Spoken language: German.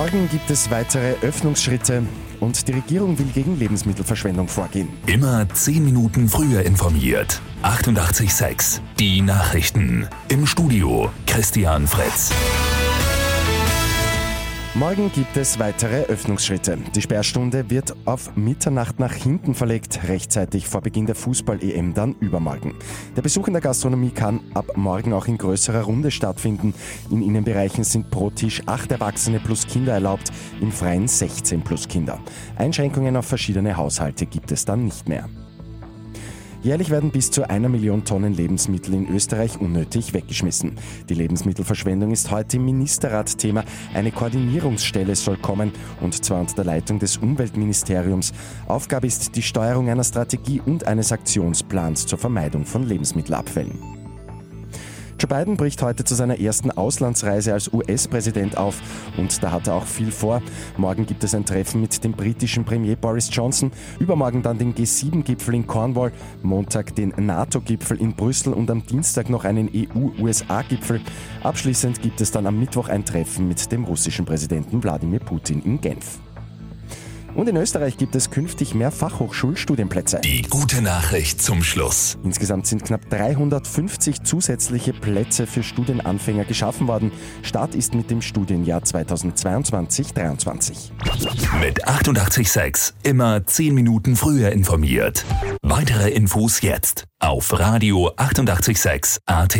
Morgen gibt es weitere Öffnungsschritte und die Regierung will gegen Lebensmittelverschwendung vorgehen. Immer 10 Minuten früher informiert. 88.6 Die Nachrichten. Im Studio Christian Fritz. Morgen gibt es weitere Öffnungsschritte. Die Sperrstunde wird auf Mitternacht nach hinten verlegt, rechtzeitig vor Beginn der Fußball-EM dann übermorgen. Der Besuch in der Gastronomie kann ab morgen auch in größerer Runde stattfinden. In Innenbereichen sind pro Tisch acht Erwachsene plus Kinder erlaubt, im Freien 16 plus Kinder. Einschränkungen auf verschiedene Haushalte gibt es dann nicht mehr. Jährlich werden bis zu einer Million Tonnen Lebensmittel in Österreich unnötig weggeschmissen. Die Lebensmittelverschwendung ist heute im Ministerrat Thema. Eine Koordinierungsstelle soll kommen und zwar unter der Leitung des Umweltministeriums. Aufgabe ist die Steuerung einer Strategie und eines Aktionsplans zur Vermeidung von Lebensmittelabfällen. Biden bricht heute zu seiner ersten Auslandsreise als US-Präsident auf und da hat er auch viel vor. Morgen gibt es ein Treffen mit dem britischen Premier Boris Johnson, übermorgen dann den G7-Gipfel in Cornwall, Montag den NATO-Gipfel in Brüssel und am Dienstag noch einen EU-USA-Gipfel. Abschließend gibt es dann am Mittwoch ein Treffen mit dem russischen Präsidenten Wladimir Putin in Genf. Und in Österreich gibt es künftig mehr Fachhochschulstudienplätze. Die gute Nachricht zum Schluss. Insgesamt sind knapp 350 zusätzliche Plätze für Studienanfänger geschaffen worden. Start ist mit dem Studienjahr 2022-23. Mit 886 immer 10 Minuten früher informiert. Weitere Infos jetzt auf Radio 886 AT.